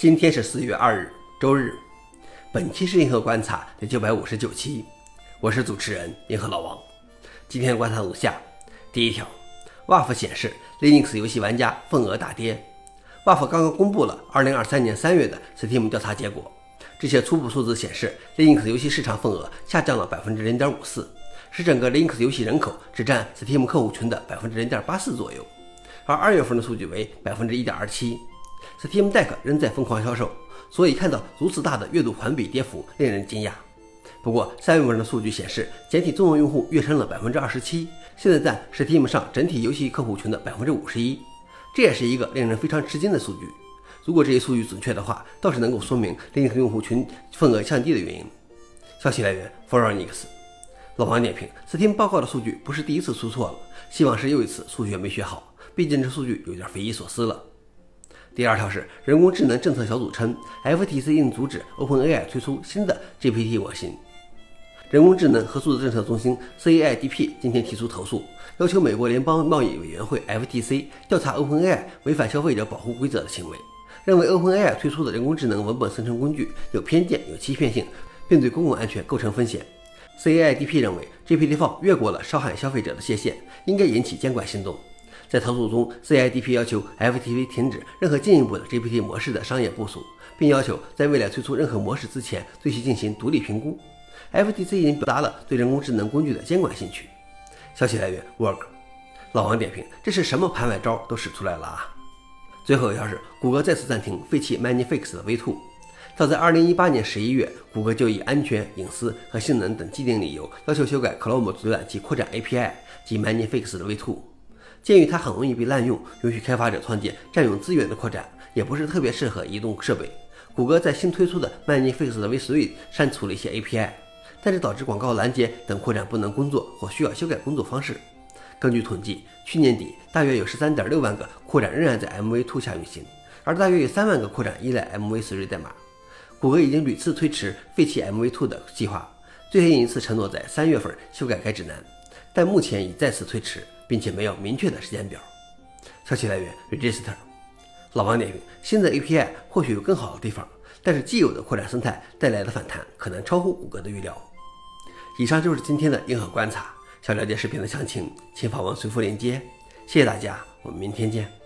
今天是四月二日，周日。本期是银河观察第九百五十九期，我是主持人银河老王。今天观察如下：第一条，WAF 显示 Linux 游戏玩家份额大跌。WAF 刚刚公布了二零二三年三月的 Steam 调查结果，这些初步数字显示，Linux 游戏市场份额下降了百分之零点五四，使整个 Linux 游戏人口只占 Steam 客户群的百分之零点八四左右，而二月份的数据为百分之一点二七。Steam Deck 仍在疯狂销售，所以看到如此大的月度环比跌幅令人惊讶。不过三月份的数据显示，简体中文用户跃升了百分之二十七，现在占 Steam 上整体游戏客户群的百分之五十一，这也是一个令人非常吃惊的数据。如果这些数据准确的话，倒是能够说明另一个用户群份额降低的原因。消息来源 f o r e n i x 老王点评：Steam 报告的数据不是第一次出错了，希望是又一次数学没学好，毕竟这数据有点匪夷所思了。第二条是人工智能政策小组称，FTC 应阻止 OpenAI 推出新的 GPT 模型。人工智能和数字政策中心 CAIDP 今天提出投诉，要求美国联邦贸易委员会 FTC 调查 OpenAI 违反消费者保护规则的行为，认为 OpenAI 推出的人工智能文本生成工具有偏见、有欺骗性，并对公共安全构成风险。CAIDP 认为 GPT-4 越过了伤害消费者的界限，应该引起监管行动。在投诉中，CIDP 要求 FTC 停止任何进一步的 GPT 模式的商业部署，并要求在未来推出任何模式之前对其进行独立评估。FTC 已经表达了对人工智能工具的监管兴趣。消息来源：Work。老王点评：这是什么盘外招都使出来了啊！最后一条是，谷歌再次暂停废弃 Magnifics 的 V2。早在2018年11月，谷歌就以安全、隐私和性能等既定理由，要求修改 Chrome 浏览器扩展 API 及 ManiFix 的 V2。鉴于它很容易被滥用，允许开发者创建占用资源的扩展，也不是特别适合移动设备。谷歌在新推出的 Magnifics 的 V3 删除了一些 API，但是导致广告拦截等扩展不能工作或需要修改工作方式。根据统计，去年底大约有13.6万个扩展仍然在 MV2 下运行，而大约有3万个扩展依赖 MV3 代码。谷歌已经屡次推迟废弃 MV2 的计划，最近一次承诺在三月份修改该指南，但目前已再次推迟。并且没有明确的时间表。消息来源：Register。老王点评：新的 API 或许有更好的地方，但是既有的扩展生态带来的反弹可能超乎谷歌的预料。以上就是今天的硬核观察。想了解视频的详情，请访问随附链接。谢谢大家，我们明天见。